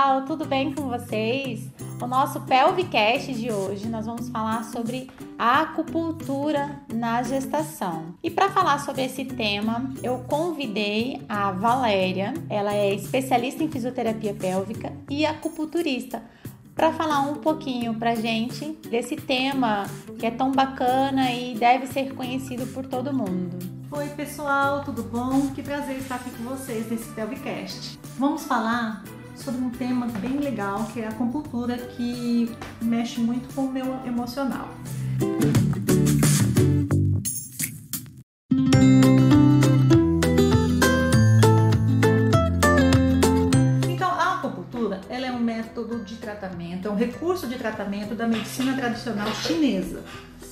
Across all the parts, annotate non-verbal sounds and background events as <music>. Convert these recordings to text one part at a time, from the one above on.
pessoal, tudo bem com vocês? O nosso Pelvicast de hoje nós vamos falar sobre a acupuntura na gestação. E para falar sobre esse tema, eu convidei a Valéria, ela é especialista em fisioterapia pélvica e acupunturista, para falar um pouquinho pra gente desse tema que é tão bacana e deve ser conhecido por todo mundo. Oi pessoal, tudo bom? Que prazer estar aqui com vocês nesse Pelvicast. Vamos falar sobre um tema bem legal que é a acupuntura que mexe muito com o meu emocional. Então, a acupuntura ela é um método de tratamento, é um recurso de tratamento da medicina tradicional chinesa,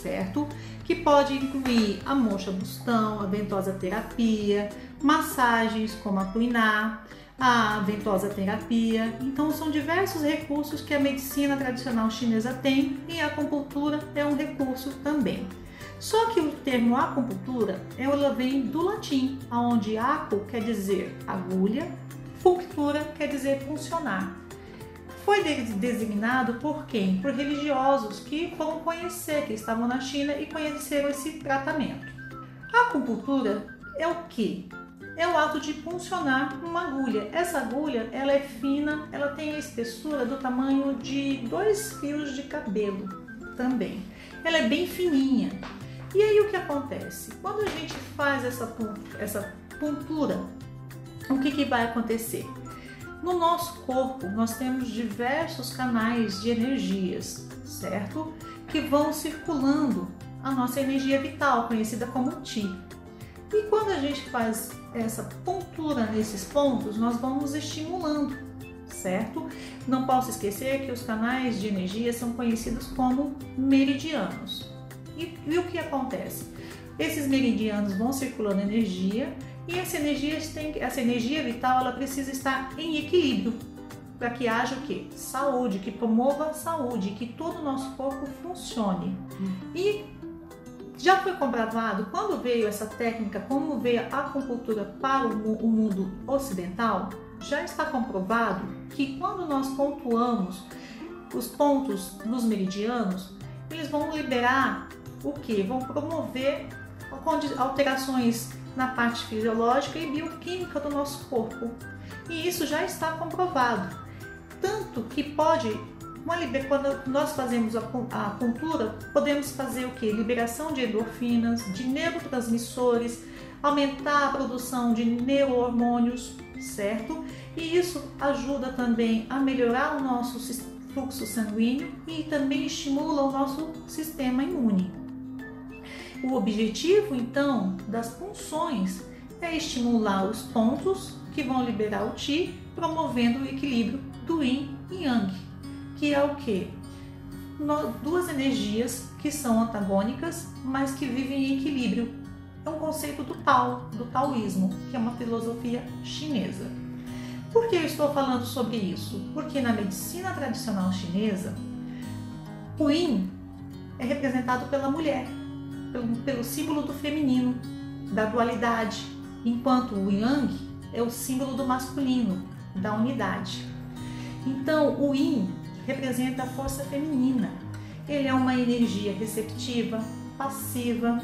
certo? Que pode incluir a mocha bustão, a ventosa terapia, massagens como a Tuiná, a ventosa terapia. Então, são diversos recursos que a medicina tradicional chinesa tem e a acupuntura é um recurso também. Só que o termo acupuntura ela vem do latim, onde acu quer dizer agulha, punctura quer dizer funcionar. Foi designado por quem? Por religiosos que foram conhecer, que estavam na China e conheceram esse tratamento. A acupuntura é o que? É o ato de puncionar uma agulha. Essa agulha, ela é fina, ela tem a espessura do tamanho de dois fios de cabelo também. Ela é bem fininha. E aí o que acontece? Quando a gente faz essa, essa puntura, o que, que vai acontecer? No nosso corpo, nós temos diversos canais de energias, certo? Que vão circulando a nossa energia vital, conhecida como Ti. E quando a gente faz essa pontura nesses pontos, nós vamos estimulando, certo? Não posso esquecer que os canais de energia são conhecidos como meridianos. E, e o que acontece? Esses meridianos vão circulando energia e essa energia, tem, essa energia vital ela precisa estar em equilíbrio para que haja o que? Saúde, que promova a saúde, que todo o nosso corpo funcione. E já foi comprovado quando veio essa técnica, como veio a acupuntura para o mundo ocidental? Já está comprovado que quando nós pontuamos os pontos nos meridianos, eles vão liberar o que? Vão promover alterações na parte fisiológica e bioquímica do nosso corpo. E isso já está comprovado. Tanto que pode uma quando nós fazemos a, a acupuntura, podemos fazer o que? Liberação de endorfinas, de neurotransmissores, aumentar a produção de neurohormônios, certo? E isso ajuda também a melhorar o nosso fluxo sanguíneo e também estimula o nosso sistema imune. O objetivo, então, das funções é estimular os pontos que vão liberar o Qi, promovendo o equilíbrio do Yin e Yang que é o que? Duas energias que são antagônicas, mas que vivem em equilíbrio. É um conceito do Tao, do taoísmo, que é uma filosofia chinesa. Por que eu estou falando sobre isso? Porque na medicina tradicional chinesa, o Yin é representado pela mulher, pelo, pelo símbolo do feminino, da dualidade, enquanto o Yang é o símbolo do masculino, da unidade. Então, o Yin representa a força feminina. Ele é uma energia receptiva, passiva,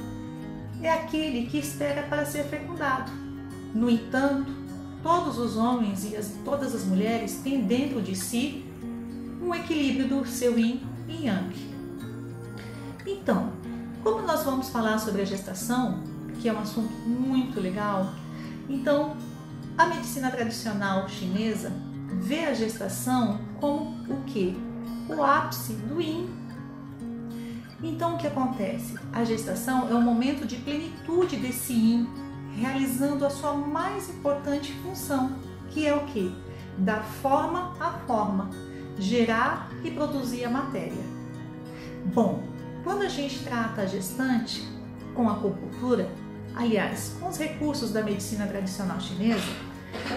é aquele que espera para ser fecundado. No entanto, todos os homens e as, todas as mulheres têm dentro de si um equilíbrio do seu yin e yang. Então, como nós vamos falar sobre a gestação, que é um assunto muito legal, então a medicina tradicional chinesa vê a gestação como o que? O ápice do yin. Então o que acontece? A gestação é um momento de plenitude desse yin, realizando a sua mais importante função, que é o que? Dar forma à forma, gerar e produzir a matéria. Bom, quando a gente trata a gestante com a acupuntura, aliás, com os recursos da medicina tradicional chinesa,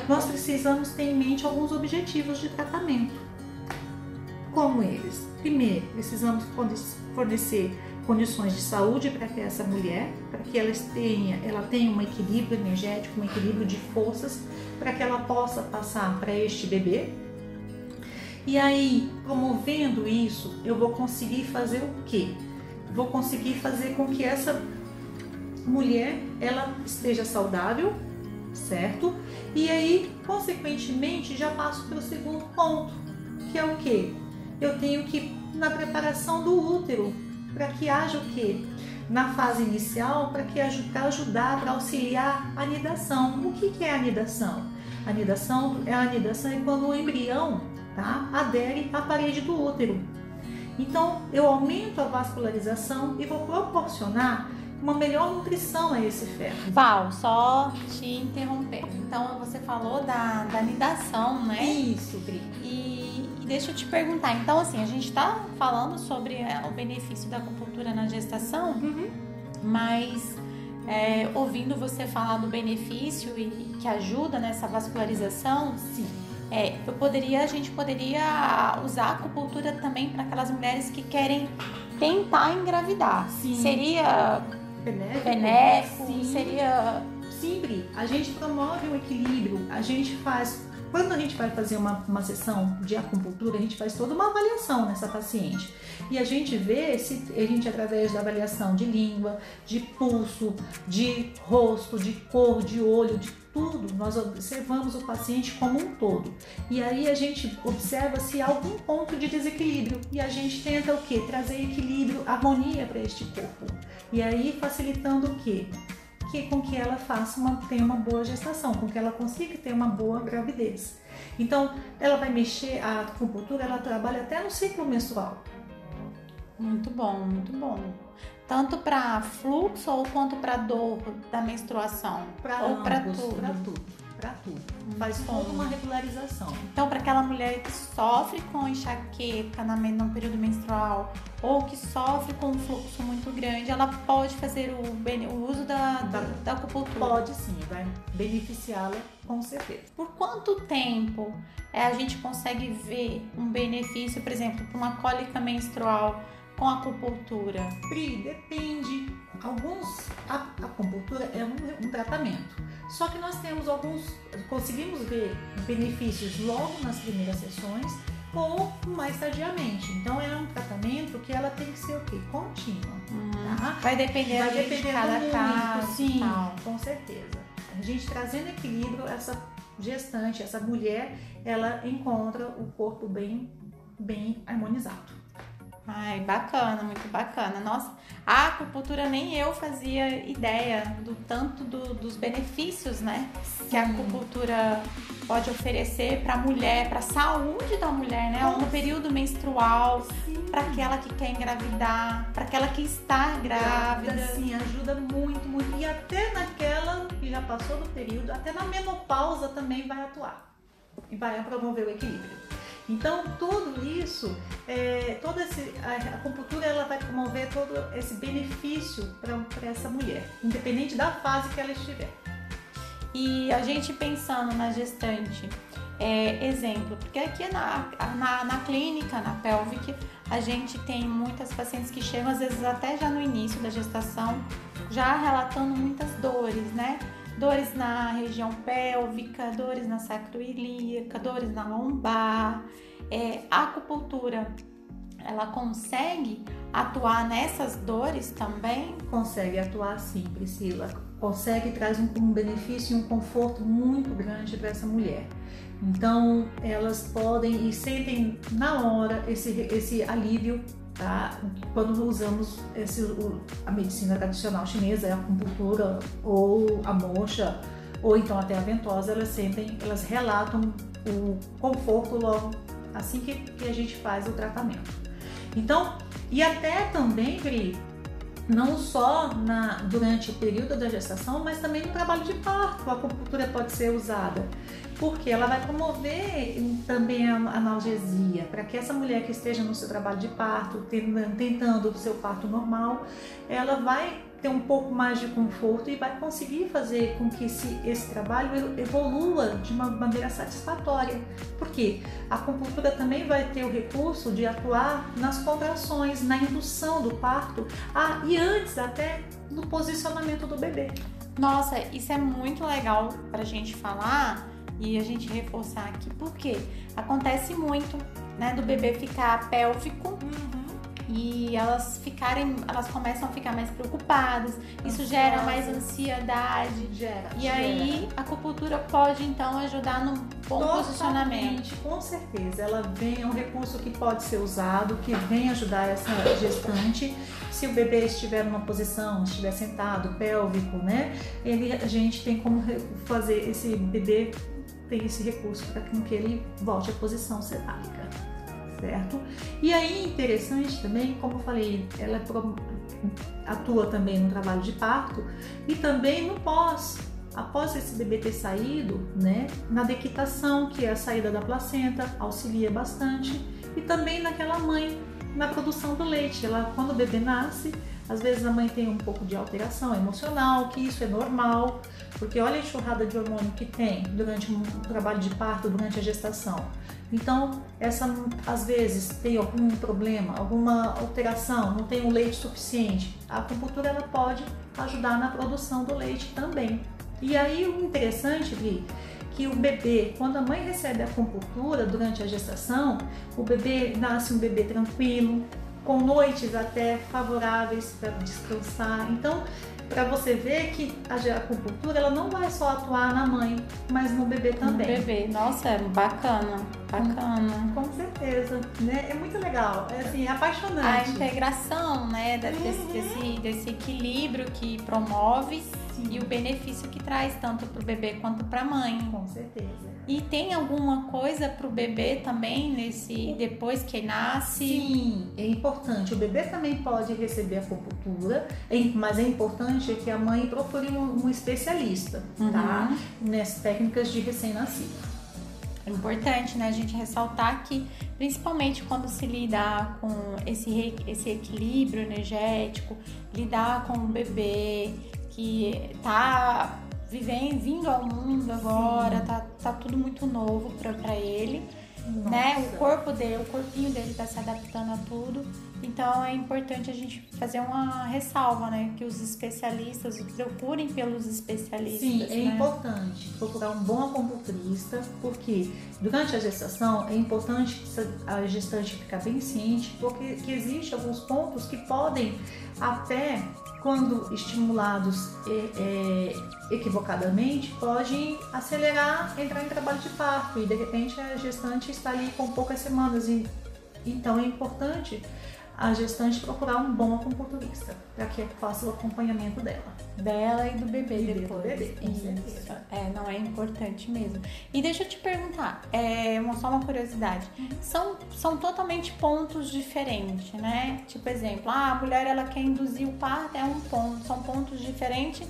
nós precisamos ter em mente alguns objetivos de tratamento. Como eles? Primeiro, precisamos fornecer condições de saúde para que essa mulher, para que ela tenha, ela tenha um equilíbrio energético, um equilíbrio de forças, para que ela possa passar para este bebê. E aí, promovendo isso, eu vou conseguir fazer o quê? Vou conseguir fazer com que essa mulher ela esteja saudável, certo? E aí, consequentemente, já passo para o segundo ponto, que é o quê? Eu tenho que na preparação do útero, para que haja o quê? Na fase inicial, para que para ajudar, para auxiliar a anidação. O que, que é a anidação? A anidação é a anidação é quando o embrião tá, adere à parede do útero. Então, eu aumento a vascularização e vou proporcionar uma melhor nutrição a esse feto. Val, só te interromper. Então, você falou da, da anidação, né? Isso, Pri. E, e deixa eu te perguntar. Então, assim, a gente está falando sobre é, o benefício da acupuntura na gestação, Uhum. mas é, ouvindo você falar do benefício e, e que ajuda nessa vascularização, Sim. é, eu poderia, a gente poderia usar a acupuntura também para aquelas mulheres que querem tentar engravidar. Sim. Seria Benéfico? benéfico? Sim. Seria Sim, Pri. A gente promove o equilíbrio, a gente faz. Quando a gente vai fazer uma, uma sessão de acupuntura, a gente faz toda uma avaliação nessa paciente. E a gente vê se a gente, através da avaliação de língua, de pulso, de rosto, de cor, de olho, de tudo, nós observamos o paciente como um todo. E aí a gente observa se há algum ponto de desequilíbrio. E a gente tenta o quê? Trazer equilíbrio, harmonia para este corpo. E aí facilitando o quê? Que com que ela faça uma tenha uma boa gestação, com que ela consiga ter uma boa gravidez. Então, ela vai mexer a acupuntura, ela trabalha até no ciclo menstrual. muito bom, muito bom. Tanto para fluxo ou quanto para dor da menstruação? Ou para tudo? para tudo, para tudo. Faz bom. toda uma regularização. Então, para aquela mulher que sofre com enxaqueca na, no período menstrual ou que sofre com um fluxo muito grande, ela pode fazer o, o uso da, da, da acupuntura. Pode sim, vai beneficiá-la com certeza. Por quanto tempo é, a gente consegue ver um benefício, por exemplo, para uma cólica menstrual com acupuntura? Pri, depende. Alguns, a a acupuntura é um, um tratamento. Só que nós temos alguns, conseguimos ver benefícios logo nas primeiras sessões ou mais tardiamente. Então é um tratamento que ela tem que ser o quê? Contínua. Tá? Vai depender Vai ali de depender cada muito, caso. sim, tal. com certeza. A gente trazendo equilíbrio, essa gestante, essa mulher, ela encontra o corpo bem, bem harmonizado. Ai, bacana, muito bacana. Nossa, a acupuntura nem eu fazia ideia do tanto do- dos benefícios, né? Que a acupuntura pode oferecer para a mulher, para a saúde da mulher, né? No período menstrual, para aquela que quer engravidar, para aquela que está grávida. Sim, ajuda muito, muito. E até naquela que já passou do período, até na menopausa também vai atuar. E vai promover o equilíbrio. Então, tudo isso, é, toda esse, a acupuntura ela vai promover todo esse benefício para essa mulher, independente da fase que ela estiver. E a gente pensando na gestante, é, exemplo, porque aqui na, na, na clínica, na Pelvic, a gente tem muitas pacientes que chegam, às vezes até já no início da gestação, já relatando muitas dores, né? Dores na região pélvica, dores na sacroilíaca, dores na lombar. É, a acupuntura, ela consegue atuar nessas dores também? Consegue atuar sim, Priscila. Consegue traz um, um benefício e um conforto muito grande para essa mulher. Então, elas podem e sentem na hora esse, esse alívio tá? quando usamos esse, o- a medicina tradicional chinesa, a acupuntura ou a mocha, ou então até a ventosa, elas sentem, elas relatam o conforto logo assim que, que a gente faz o tratamento. Então, e até também, Pri, não só na, durante o período da gestação, mas também no trabalho de parto. A acupuntura pode ser usada, porque ela vai promover também a analgesia, para que essa mulher que esteja no seu trabalho de parto, ten- tentando o seu parto normal, ela vai ter um pouco mais de conforto e vai conseguir fazer com que esse, esse trabalho evolua de uma maneira satisfatória. Por quê? A acupuntura também vai ter o recurso de atuar nas contrações, na indução do parto, ah, e antes até no posicionamento do bebê. Nossa, isso é muito legal pra gente falar e a gente reforçar aqui, porque acontece muito né, do bebê ficar pélvico Uhum. e elas ficarem, elas começam a ficar mais preocupadas. Isso gera mais ansiedade. Gera. E gera. aí a acupuntura pode então ajudar no bom posicionamento. Totalmente, Com certeza. Ela vem, é um recurso que pode ser usado, que vem ajudar essa gestante. Se o bebê estiver numa posição, estiver sentado, pélvico, né? Ele, a gente tem como fazer esse bebê ter esse recurso para que ele volte à posição cetálica, certo? E aí interessante também, como eu falei, ela atua também no trabalho de parto e também no pós após esse bebê ter saído, né, na dequitação, que é a saída da placenta, auxilia bastante, e também naquela mãe, na produção do leite. Ela, quando o bebê nasce, às vezes a mãe tem um pouco de alteração emocional, que isso é normal, porque olha a enxurrada de hormônio que tem durante um trabalho de parto, durante a gestação. Então, essa às vezes tem algum problema, alguma alteração, não tem o leite suficiente. A acupuntura ela pode ajudar na produção do leite também. E aí o interessante, Li, que o bebê, quando a mãe recebe a acupuntura durante a gestação, o bebê nasce um bebê tranquilo, com noites até favoráveis para descansar. Então, para você ver que a acupuntura ela não vai só atuar na mãe, mas no bebê No também. bebê. Nossa, é bacana, bacana. Com certeza, né? É muito legal, é assim, é A apaixonante. integração, né, desse, Uhum. desse, desse equilíbrio que promove Sim, e o benefício que traz tanto para o bebê quanto para a mãe. com certeza. E tem alguma coisa para o bebê também nesse depois que nasce? Sim, é importante. O bebê também pode receber acupuntura, é- mas é importante que a mãe procure um, um especialista, tá? Uhum. Nessas técnicas de recém-nascido. É importante, né, a gente ressaltar que, principalmente quando se lidar com esse, esse equilíbrio energético, lidar com um bebê que tá vivendo, vindo ao mundo agora, tá, tá tudo muito novo para ele, né? O Nossa. corpo dele, o corpinho dele tá se adaptando a tudo. Então é importante a gente fazer uma ressalva, né? Que os especialistas procurem pelos especialistas. Sim, é né? importante procurar um bom acupunturista, porque durante a gestação é importante que a gestante ficar bem ciente, porque que existe alguns pontos que podem até quando estimulados é, é, equivocadamente, podem acelerar, entrar em trabalho de parto e de repente a gestante está ali com poucas semanas. E, então é importante a gestante procurar um bom acupunturista para que faça o acompanhamento dela. Dela e do bebê E do depois. bebê, com Isso. certeza. É, não é importante mesmo. E deixa eu te perguntar, é uma, só uma curiosidade. Uhum. São, são totalmente pontos diferentes, né? Tipo, exemplo, ah, a mulher ela quer induzir o parto, é um ponto. São pontos diferentes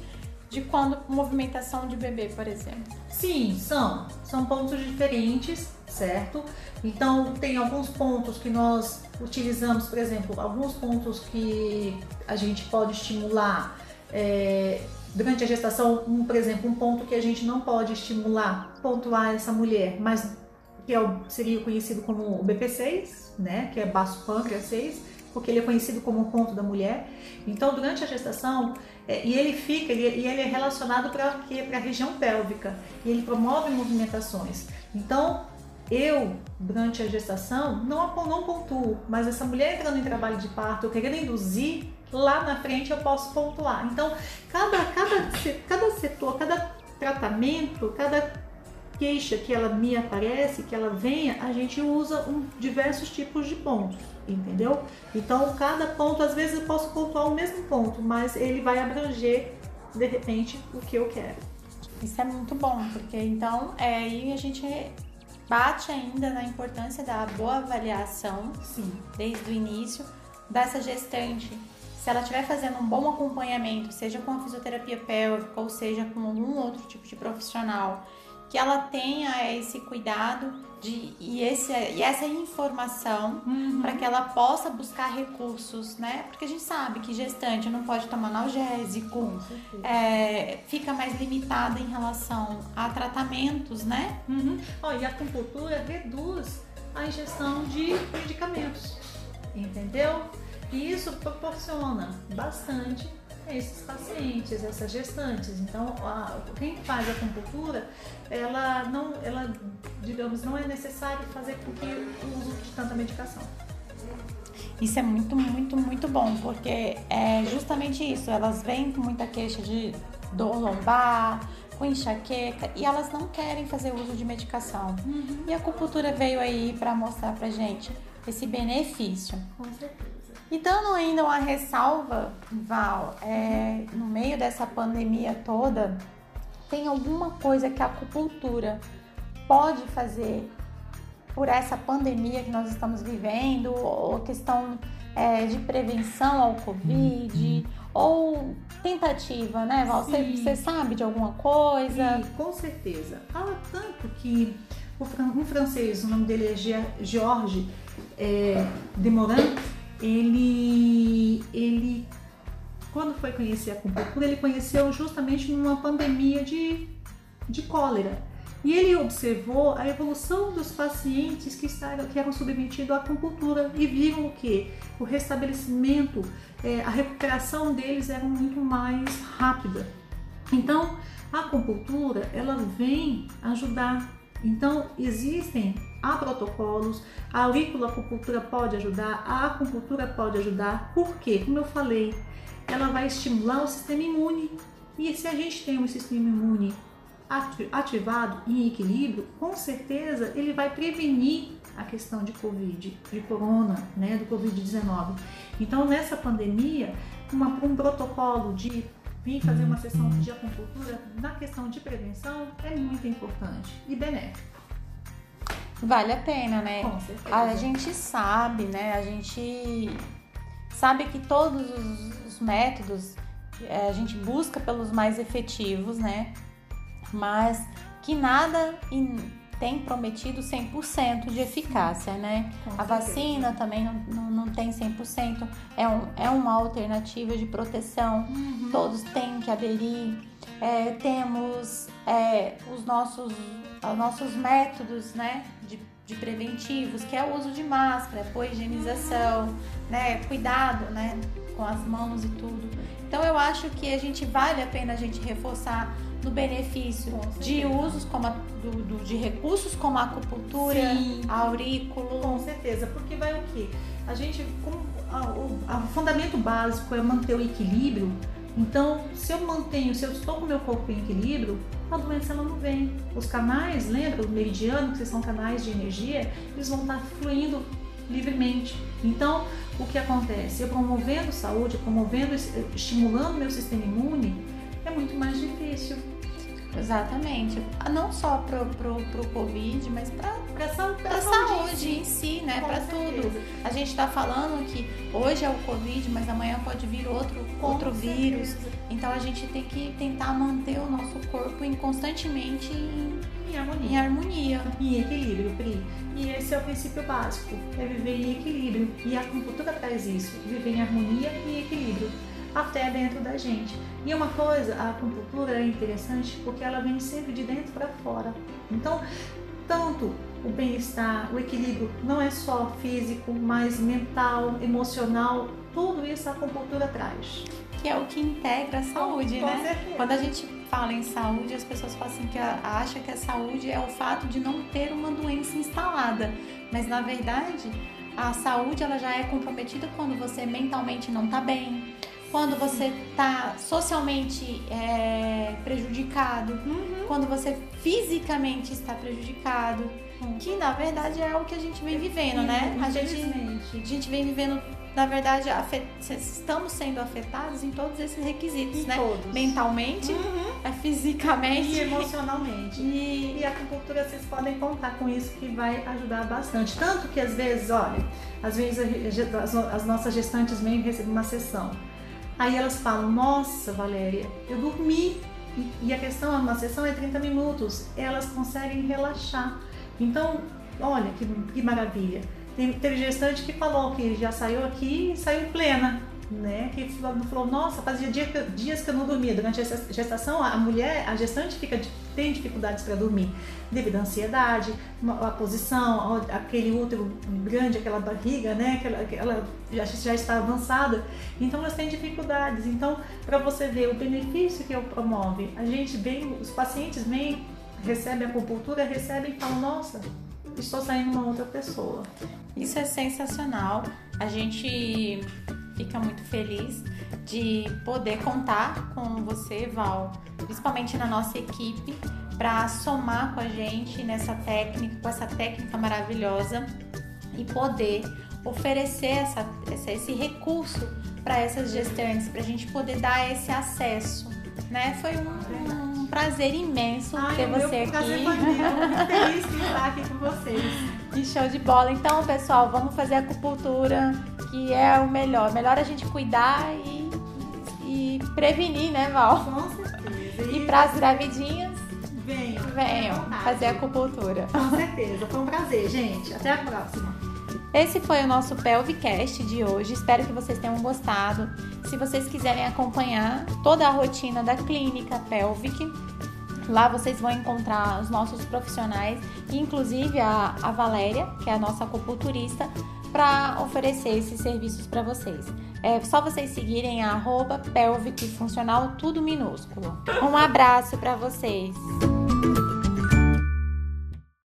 de quando movimentação de bebê, por exemplo. Sim, são. São pontos diferentes, certo? Então, tem alguns pontos que nós utilizamos, por exemplo, alguns pontos que a gente pode estimular é, durante a gestação. Um, por exemplo, um ponto que a gente não pode estimular, pontuar essa mulher, mas que é o, seria conhecido como o BP6, né? Que é baço pâncreas 6, porque ele é conhecido como o ponto da mulher. Então, durante a gestação, e ele fica, ele, e ele é relacionado para a região pélvica, e ele promove movimentações. Então, eu, durante a gestação, não, não pontuo, mas essa mulher entrando em trabalho de parto, querendo induzir, lá na frente eu posso pontuar. Então, cada, cada, cada setor, cada tratamento, cada queixa que ela me aparece, que ela venha, a gente usa um, diversos tipos de pontos, entendeu? Então, cada ponto, às vezes eu posso pontuar o mesmo ponto, mas ele vai abranger, de repente, o que eu quero. Isso é muito bom, porque então é, aí a gente bate ainda na importância da boa avaliação Sim. desde o início dessa gestante. Se ela estiver fazendo um bom acompanhamento, seja com a fisioterapia pélvica ou seja com algum outro tipo de profissional, que ela tenha esse cuidado de, e, esse, e essa informação Uhum. para que ela possa buscar recursos, né? Porque a gente sabe que gestante não pode tomar analgésico, é, fica mais limitada em relação a tratamentos, né? Uhum. Ó, e a acupuntura reduz a ingestão de medicamentos, entendeu? E isso proporciona bastante esses pacientes, essas gestantes. Então, a, quem faz a acupuntura, ela não, ela, digamos, não é necessário fazer porque o uso de tanta medicação. Isso é muito, muito, muito bom, porque é justamente isso. Elas vêm com muita queixa de dor lombar, com enxaqueca e elas não querem fazer uso de medicação. Uhum. E a acupuntura veio aí para mostrar pra gente esse benefício. Com certeza. E dando ainda uma ressalva, Val, é, no meio dessa pandemia toda, tem alguma coisa que a acupuntura pode fazer por essa pandemia que nós estamos vivendo, ou questão é, de prevenção ao Covid, ou tentativa, né, Val? Você, sabe de alguma coisa? Sim, com certeza. Fala tanto que um francês, o nome dele é Georges é, Demoran, ele, ele, quando foi conhecer a acupuntura, ele conheceu justamente numa pandemia de, de cólera. E ele observou a evolução dos pacientes que, estavam, que eram submetidos à acupuntura e viram o que? O restabelecimento, é, a recuperação deles era muito mais rápida. Então, a acupuntura ela vem ajudar. Então, existem há protocolos, a auriculoacupuntura pode ajudar, a acupuntura pode ajudar. Por quê? Como eu falei, ela vai estimular o sistema imune. E se a gente tem um sistema imune ativado em equilíbrio, com certeza ele vai prevenir a questão de Covid, de corona, né, do Covid-19. Então, nessa pandemia, uma, um protocolo de vir fazer uma sessão de acupuntura na questão de prevenção é muito importante e benéfico. Vale a pena, né? Com certeza. A gente sabe, né? A gente sabe que todos os métodos é, a gente busca pelos mais efetivos, né? mas que nada tem prometido 100% de eficácia, né? a vacina também não, não, tem 100%, é, um, é uma alternativa de proteção, uhum. todos têm que aderir. É, temos é, os, nossos, os nossos métodos, né, de, de preventivos, que é o uso de máscara, a higienização, né, cuidado, né, com as mãos e tudo. Então eu acho que a gente vale a pena a gente reforçar no benefício de usos como a, do, do, de recursos como a acupuntura, Sim. aurículo. Com certeza, porque vai o quê? A gente, como o fundamento básico é manter o equilíbrio. Então, se eu mantenho, se eu estou com o meu corpo em equilíbrio, a doença ela não vem. Os canais, lembra, o meridiano, que são canais de energia, eles vão estar fluindo livremente. Então, o que acontece? Eu promovendo saúde, promovendo, estimulando meu sistema imune, é muito mais difícil. Exatamente. Não só pro, pro, pro Covid, mas pra, pra, saúde, pra saúde, saúde em si, né? Com pra certeza. tudo. A gente tá falando que hoje é o Covid, mas amanhã pode vir outro, outro vírus. Então a gente tem que tentar manter o nosso corpo em, constantemente em, em harmonia. Em harmonia. Em equilíbrio, Pri. E esse é o princípio básico, é viver em equilíbrio. E a acupuntura traz isso, viver em harmonia e equilíbrio até dentro da gente. E uma coisa, a acupuntura é interessante porque ela vem sempre de dentro para fora. Então, tanto o bem-estar, o equilíbrio não é só físico, mas mental, emocional, tudo isso a acupuntura traz. Que é o que integra a saúde, Com né? Certeza. Quando a gente fala em saúde, as pessoas falam assim que acham que a saúde é o fato de não ter uma doença instalada, mas na verdade a saúde ela já é comprometida quando você mentalmente não está bem, quando você está socialmente é, prejudicado, uhum. quando você fisicamente está prejudicado, uhum. que na verdade é o que a gente vem vivendo, né? A gente, a gente vem vivendo, na verdade, afet... estamos sendo afetados em todos esses requisitos, em né? Todos. Mentalmente, uhum. fisicamente e emocionalmente. E... e a acupuntura vocês podem contar com isso que vai ajudar bastante. Tanto que às vezes, olha, às vezes as nossas gestantes vêm receber uma sessão. Aí elas falam: Nossa, Valéria, eu dormi. E a questão, uma sessão é 30 minutos. Elas conseguem relaxar. Então, olha que, que maravilha. Tem, teve gestante que falou que já saiu aqui e saiu plena. né? Que falou, nossa, fazia dias que eu não dormia. Durante a gestação, a mulher, a gestante fica, tem dificuldades para dormir, devido à ansiedade, a posição, aquele útero grande, aquela barriga, né? Que ela, já, já está avançada. Então, elas têm dificuldades. Então, para você ver o benefício que eu promove, a gente vem, os pacientes vêm, recebem a acupuntura, recebem e falam, nossa, estou saindo uma outra pessoa. Isso é sensacional. A gente fica muito feliz de poder contar com você, Val, principalmente na nossa equipe, para somar com a gente nessa técnica, com essa técnica maravilhosa e poder oferecer essa, esse recurso para essas gestantes, para a gente poder dar esse acesso. Né? Foi um, um prazer imenso Ai, ter você aqui. Prazer foi meu. <laughs> feliz de estar aqui com vocês. Que show de bola. Então, pessoal, vamos fazer acupuntura que é o melhor. Melhor a gente cuidar e, e prevenir, né, Val? Com certeza. E para as gravidinhas, venham, venham fazer acupuntura. Com certeza. Foi um prazer, gente. Até a próxima. Esse foi o nosso Pelvicast de hoje. Espero que vocês tenham gostado. Se vocês quiserem acompanhar toda a rotina da clínica Pelvic, Lá vocês vão encontrar os nossos profissionais, inclusive a, a Valéria, que é a nossa acupunturista, para oferecer esses serviços para vocês. É só vocês seguirem a arroba pelvic funcional tudo minúsculo. Um abraço para vocês.